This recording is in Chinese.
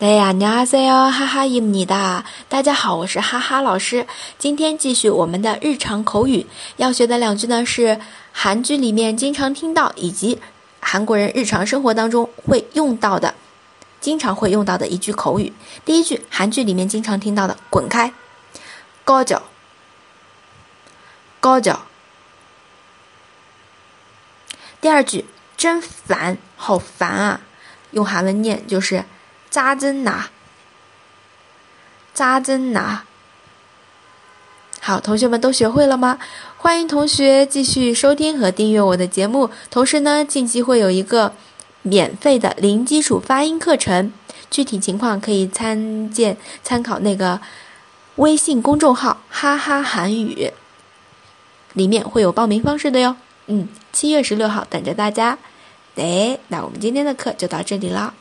哎呀，你好，哈哈伊姆尼达，大家好，我是哈哈老师。今天继续我们的日常口语，要学的两句呢是韩剧里面经常听到，以及韩国人日常生活当中会用到的，经常会用到的一句口语。第一句，韩剧里面经常听到的“滚开”，高脚，高脚。第二句，真烦，好烦啊！用韩文念就是。扎针拿，扎针拿。好，同学们都学会了吗？欢迎同学继续收听和订阅我的节目。同时呢，近期会有一个免费的零基础发音课程，具体情况可以参见参考那个微信公众号“哈哈韩语”，里面会有报名方式的哟。嗯，七月十六号等着大家。哎，那我们今天的课就到这里了。